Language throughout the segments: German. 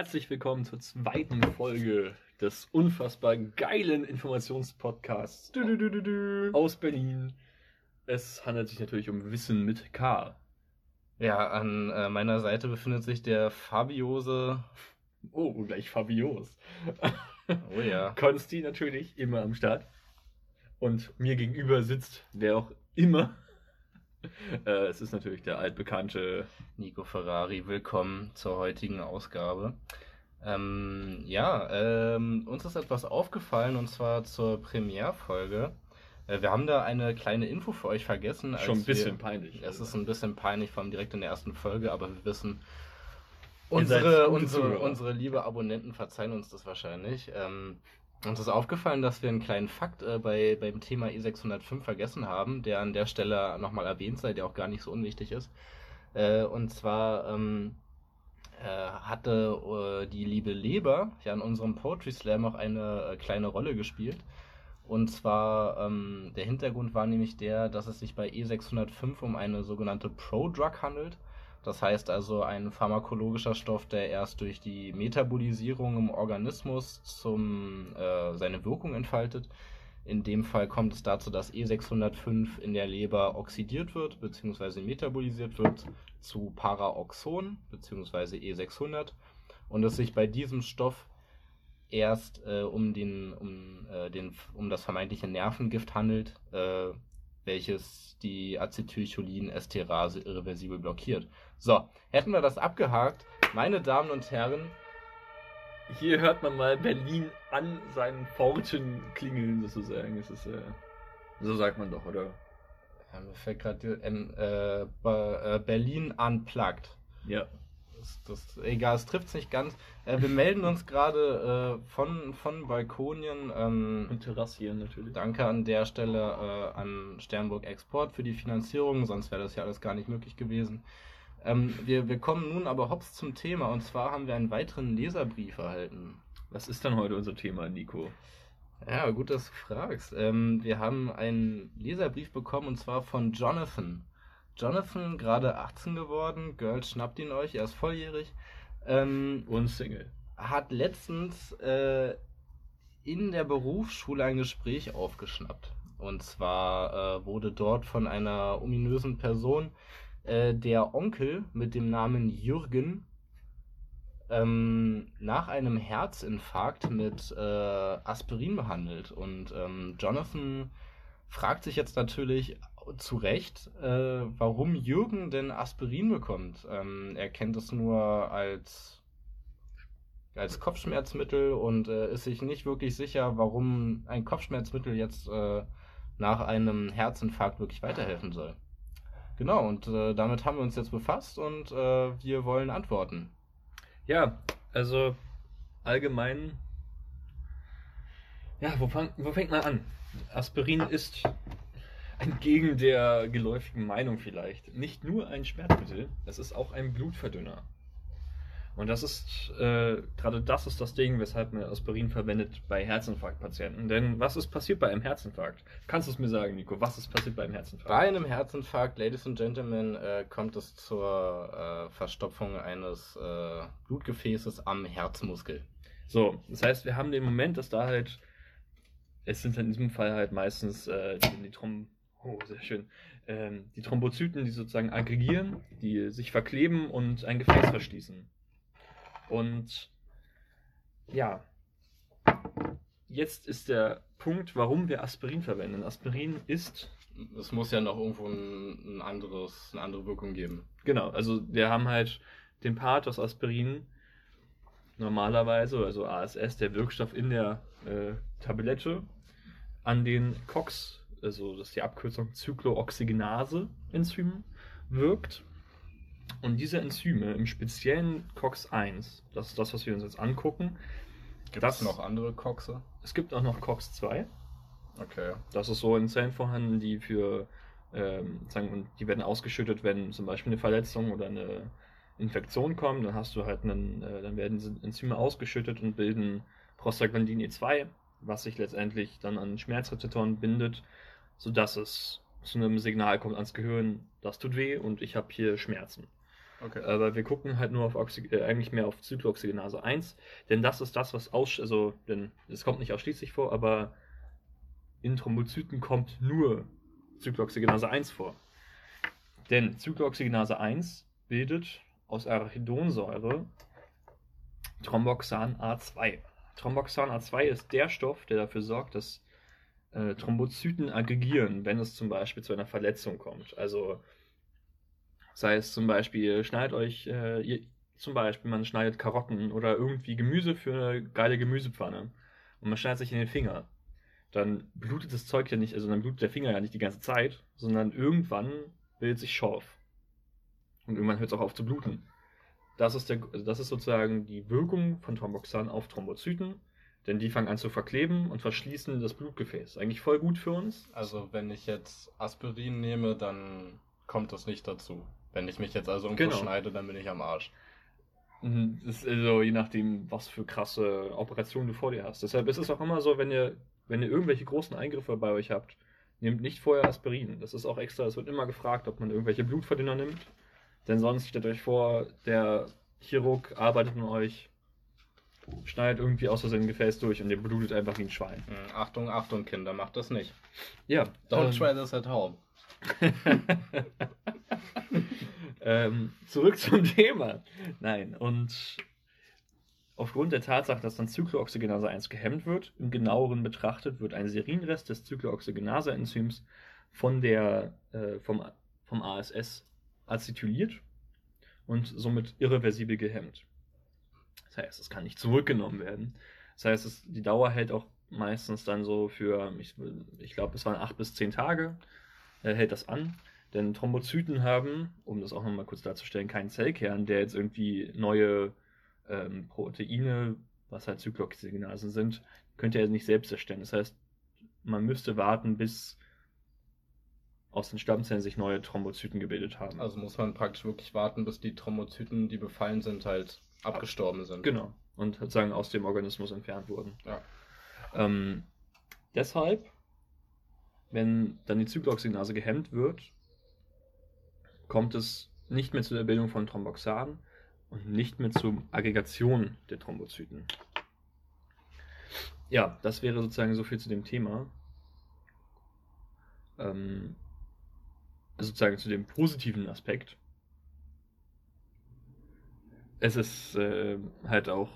Herzlich willkommen zur zweiten Folge des unfassbar geilen Informationspodcasts Du, du, du, aus Berlin. Es handelt sich natürlich um Wissen mit K. Ja, an äh, meiner Seite befindet sich der Fabiose. Oh, gleich Fabios. Oh ja. Konsti natürlich immer am Start. Und mir gegenüber sitzt, wer auch immer. Äh, es ist natürlich der altbekannte. Nico Ferrari, willkommen zur heutigen Ausgabe. Ähm, ja, ähm, uns ist etwas aufgefallen und zwar zur Premierfolge. Äh, wir haben da eine kleine Info für euch vergessen. Schon ein bisschen wir, peinlich. Es ist ein bisschen peinlich, vor allem direkt in der ersten Folge, aber wir wissen, unsere, unsere, unsere liebe Abonnenten verzeihen uns das wahrscheinlich. Ähm, uns ist aufgefallen, dass wir einen kleinen Fakt äh, bei, beim Thema E605 vergessen haben, der an der Stelle nochmal erwähnt sei, der auch gar nicht so unwichtig ist. Äh, und zwar ähm, äh, hatte äh, die liebe Leber ja in unserem Poetry Slam auch eine äh, kleine Rolle gespielt. Und zwar, ähm, der Hintergrund war nämlich der, dass es sich bei E605 um eine sogenannte Pro-Drug handelt. Das heißt also ein pharmakologischer Stoff, der erst durch die Metabolisierung im Organismus zum, äh, seine Wirkung entfaltet. In dem Fall kommt es dazu, dass E605 in der Leber oxidiert wird bzw. metabolisiert wird zu Paraoxon bzw. E600 und es sich bei diesem Stoff erst äh, um, den, um, äh, den, um das vermeintliche Nervengift handelt, äh, welches die Acetylcholin-Esterase irreversibel blockiert. So, hätten wir das abgehakt, meine Damen und Herren, Hier hört man mal Berlin an seinen Pforten klingeln, sozusagen. Es ist, äh, so sagt man doch, oder? ja, mir fällt gerade ähm, äh, äh, Berlin unplugged. Ja. Das, egal, es trifft nicht ganz. Äh, wir melden uns gerade äh, von, von Balkonien. Ähm, Und Terrassieren natürlich. Danke an der Stelle äh, an Sternburg Export für die Finanzierung, sonst wäre das ja alles gar nicht möglich gewesen. Ähm, wir, wir kommen nun aber hops zum Thema und zwar haben wir einen weiteren Leserbrief erhalten. Was ist dann heute unser Thema, Nico? Ja, gut, dass du fragst. Ähm, wir haben einen Leserbrief bekommen und zwar von Jonathan. Jonathan, gerade 18 geworden, Girls schnappt ihn euch, er ist volljährig. Ähm, Und Single. hat letztens äh, in der Berufsschule ein Gespräch aufgeschnappt. Und zwar äh, wurde dort von einer ominösen Person äh, der Onkel mit dem Namen Jürgen ähm, nach einem Herzinfarkt mit äh, Aspirin behandelt. Und ähm, Jonathan fragt sich jetzt natürlich zu Recht, äh, warum Jürgen denn Aspirin bekommt. Ähm, er kennt es nur als, als Kopfschmerzmittel und äh, ist sich nicht wirklich sicher, warum ein Kopfschmerzmittel jetzt äh, nach einem Herzinfarkt wirklich weiterhelfen soll. Genau, und äh, damit haben wir uns jetzt befasst und äh, wir wollen antworten. Ja, also allgemein. Ja, wo, fang, wo fängt man an? Aspirin ist entgegen der geläufigen Meinung vielleicht nicht nur ein Schmerzmittel, es ist auch ein Blutverdünner. Und das ist, äh, gerade das ist das Ding, weshalb man Aspirin verwendet bei Herzinfarktpatienten. Denn was ist passiert bei einem Herzinfarkt? Kannst du es mir sagen, Nico? Was ist passiert bei einem Herzinfarkt? Bei einem Herzinfarkt, Ladies and Gentlemen, äh, kommt es zur äh, Verstopfung eines äh, Blutgefäßes am Herzmuskel. So, das heißt, wir haben den Moment, dass da halt, es sind in diesem Fall halt meistens äh, die, die Throm oh, sehr schön, ähm, die Thrombozyten, die sozusagen aggregieren, die sich verkleben und ein Gefäß verschließen. Und ja, jetzt ist der Punkt, warum wir Aspirin verwenden. Aspirin ist Es muss ja noch irgendwo ein, ein anderes, eine andere Wirkung geben. Genau, also wir haben halt den Part aus Aspirin normalerweise, also ASS, der Wirkstoff in der äh, Tablette, an den COX, also das ist die Abkürzung Cyclooxygenase-Enzym, wirkt. Und diese Enzyme, im speziellen COX-1, das ist das, was wir uns jetzt angucken, Gibt es noch andere Coxe? es gibt auch noch COX-2, Okay. Das ist so in Zellen vorhanden, die für, ähm, sagen, und die werden ausgeschüttet, wenn zum Beispiel eine Verletzung oder eine Infektion kommt, dann hast du halt einen, äh, dann werden diese Enzyme ausgeschüttet und bilden Prostaglandin E2, was sich letztendlich dann an Schmerzrezeptoren bindet, sodass es zu einem Signal kommt ans Gehirn, das tut weh und ich habe hier Schmerzen. Okay. Aber wir gucken halt nur auf Oxy äh, eigentlich mehr auf Zyklooxygenase 1, denn das ist das, was aus, also, denn es kommt nicht ausschließlich vor, aber in Thrombozyten kommt nur Zyklooxygenase 1 vor. Denn Zyklooxygenase 1 bildet aus Arachidonsäure Thromboxan A2. Thromboxan A2 ist der Stoff, der dafür sorgt, dass äh, Thrombozyten aggregieren, wenn es zum Beispiel zu einer Verletzung kommt. Also sei es zum Beispiel, schneidet euch, äh, ihr, zum Beispiel, man schneidet Karotten oder irgendwie Gemüse für eine geile Gemüsepfanne und man schneidet sich in den Finger. Dann blutet das Zeug ja nicht, also dann blutet der Finger ja nicht die ganze Zeit, sondern irgendwann bildet sich Schorf. Und irgendwann hört es auch auf zu bluten. Das ist, der, das ist sozusagen die Wirkung von Thromboxan auf Thrombozyten, denn die fangen an zu verkleben und verschließen das Blutgefäß. Eigentlich voll gut für uns. Also wenn ich jetzt Aspirin nehme, dann kommt das nicht dazu. Wenn ich mich jetzt also irgendwo genau. schneide, dann bin ich am Arsch. Mhm, das ist also je nachdem, was für krasse Operationen du vor dir hast. Deshalb ist es auch immer so, wenn ihr, wenn ihr irgendwelche großen Eingriffe bei euch habt, nehmt nicht vorher Aspirin. Das ist auch extra, es wird immer gefragt, ob man irgendwelche Blutverdünner nimmt. Denn sonst stellt euch vor, der Chirurg arbeitet mit euch, schneidet irgendwie aus Versehen ein Gefäß durch und ihr blutet einfach wie ein Schwein. Mhm, Achtung, Achtung, Kinder, macht das nicht. Ja. Don't ähm, try this at home. ähm, zurück zum Thema. Nein, und aufgrund der Tatsache, dass dann Zyklooxygenase 1 gehemmt wird, im genaueren betrachtet wird ein Serinrest des Zyklooxygenase-Enzyms von der, äh, vom, vom ASS acetyliert und somit irreversibel gehemmt. Das heißt, es kann nicht zurückgenommen werden. Das heißt, es, die Dauer hält auch meistens dann so für, ich, ich glaube, es waren acht bis zehn Tage, äh, hält das an. Denn Thrombozyten haben, um das auch nochmal kurz darzustellen, keinen Zellkern, der jetzt irgendwie neue ähm, Proteine, was halt Zyklooxygenasen sind, könnte er nicht selbst erstellen. Das heißt, man müsste warten, bis aus den Stammzellen sich neue Thrombozyten gebildet haben. Also muss man praktisch wirklich warten, bis die Thrombozyten, die befallen sind, halt abgestorben sind. Genau. Und sozusagen aus dem Organismus entfernt wurden. Ja. Ähm, deshalb, wenn dann die Zyklooxygenase gehemmt wird, kommt es nicht mehr zu der Bildung von Thromboxan und nicht mehr zur Aggregation der Thrombozyten. Ja, das wäre sozusagen so viel zu dem Thema. Ähm, sozusagen zu dem positiven Aspekt. Es ist äh, halt auch,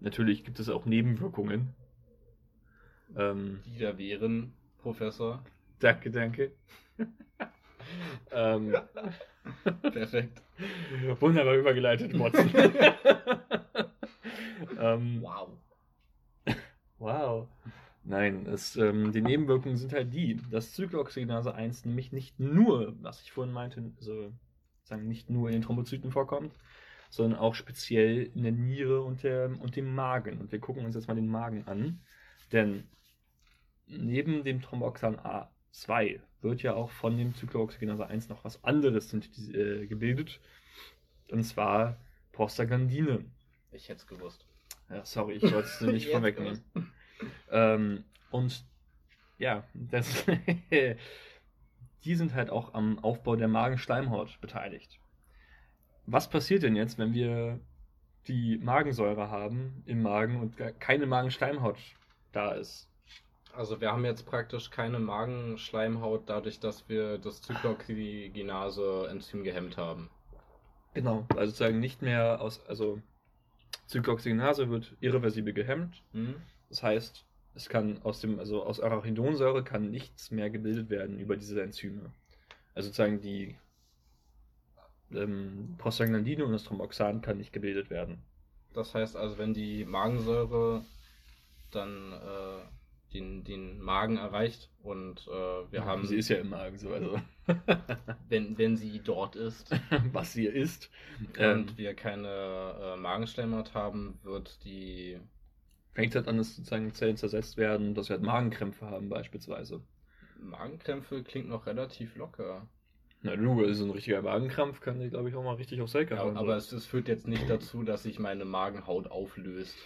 natürlich gibt es auch Nebenwirkungen. Ähm, Die da wären, Professor. Danke, danke. ähm, Perfekt. Wunderbar übergeleitet, Motzen. ähm, wow. Wow. Nein, es, ähm, die Nebenwirkungen sind halt die, dass Zyklooxygenase 1 nämlich nicht nur, was ich vorhin meinte, also sagen nicht nur in den Thrombozyten vorkommt, sondern auch speziell in der Niere und, der, und dem Magen. Und wir gucken uns jetzt mal den Magen an, denn neben dem Thromboxan A2 wird ja auch von dem Zyklooxygenase 1 noch was anderes äh, gebildet, und zwar Prostaglandine. Ich hätte es gewusst. Ja, sorry, ich wollte es nicht vorwegnehmen. Ähm, und ja, das, die sind halt auch am Aufbau der Magenschleimhaut beteiligt. Was passiert denn jetzt, wenn wir die Magensäure haben im Magen und keine Magenschleimhaut da ist? Also wir haben jetzt praktisch keine Magenschleimhaut dadurch, dass wir das Zyklooxygenase-Enzym gehemmt haben. Genau, also sozusagen nicht mehr aus, also Zyklooxygenase wird irreversibel gehemmt. Mhm. Das heißt, es kann aus dem, also aus Arachidonsäure kann nichts mehr gebildet werden über diese Enzyme. Also sozusagen die ähm, Prostaglandine und das Thromboxan kann nicht gebildet werden. Das heißt also, wenn die Magensäure dann äh, den, den Magen erreicht und äh, wir ja, haben. Sie ist ja im Magen so, also. wenn, wenn sie dort ist. Was sie ist. Und ähm, wir keine äh, Magenschleimhaut haben, wird die fängt halt an, dass sozusagen Zellen zersetzt werden, dass wir halt Magenkrämpfe haben beispielsweise. Magenkrämpfe klingt noch relativ locker. Na du, also ein richtiger Magenkrampf kann dich, glaube ich, auch mal richtig aufs Selke haben. Aber es, es, führt jetzt nicht dazu, dass sich meine Magenhaut auflöst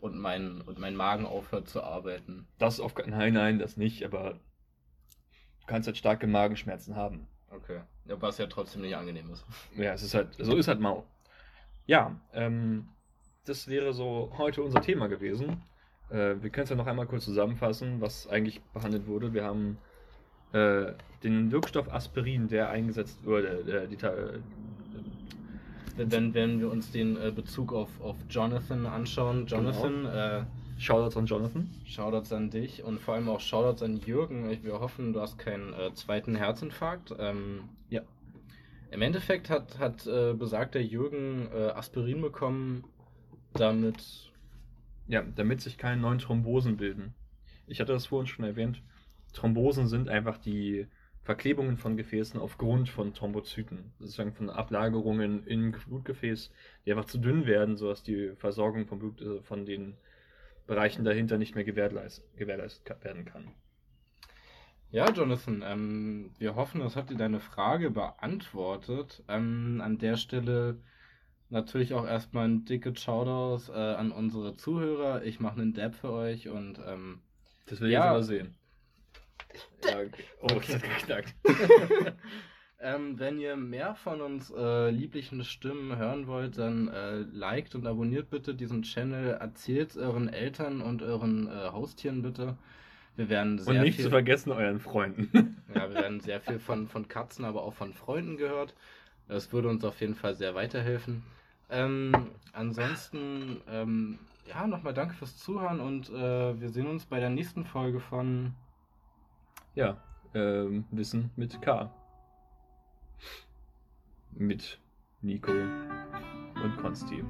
und mein, und mein Magen aufhört zu arbeiten. Das auf Nein, nein, das nicht, aber du kannst halt starke Magenschmerzen haben. Okay. Ja, was ja trotzdem nicht angenehm ist. Ja, es ist halt, so ist halt mau. Ja, ähm, das wäre so heute unser Thema gewesen. Äh, wir können es ja noch einmal kurz zusammenfassen, was eigentlich behandelt wurde. Wir haben äh, den Wirkstoff Aspirin, der eingesetzt wurde, äh, die, äh, Wenn, wenn wir uns den Bezug auf, auf Jonathan anschauen, Jonathan, äh, Shoutouts an Jonathan. Shoutouts an dich und vor allem auch Shoutouts an Jürgen. Wir hoffen, du hast keinen äh, zweiten Herzinfarkt. Ähm, Ja. Im Endeffekt hat, hat äh, besagter Jürgen Aspirin bekommen, damit. Ja, damit sich keine neuen Thrombosen bilden. Ich hatte das vorhin schon erwähnt. Thrombosen sind einfach die Verklebungen von Gefäßen aufgrund von Thrombozyten. Sozusagen von Ablagerungen im Blutgefäß, die einfach zu dünn werden, sodass die Versorgung vom Blut äh, von den Bereichen dahinter nicht mehr gewährleist, gewährleistet werden kann. Ja, Jonathan, ähm, wir hoffen, das hat dir deine Frage beantwortet. Ähm, an der Stelle natürlich auch erstmal ein dicke Shoutouts äh, an unsere Zuhörer. Ich mache einen Dab für euch und ähm, Das will ich Ja. jetzt aber sehen. Ja, okay. Oh, das hat geknackt. Ähm, wenn ihr mehr von uns äh, lieblichen Stimmen hören wollt, dann äh, liked und abonniert bitte diesen Channel. Erzählt euren Eltern und euren äh, Haustieren bitte. Wir werden sehr Und nicht viel, zu vergessen euren Freunden. ja, wir werden sehr viel von, von Katzen, aber auch von Freunden gehört. Das würde uns auf jeden Fall sehr weiterhelfen. Ähm, ansonsten, ähm, ja, nochmal danke fürs Zuhören und äh, wir sehen uns bei der nächsten Folge von Ja, ähm, Wissen mit K. Mit Nico und Konsti.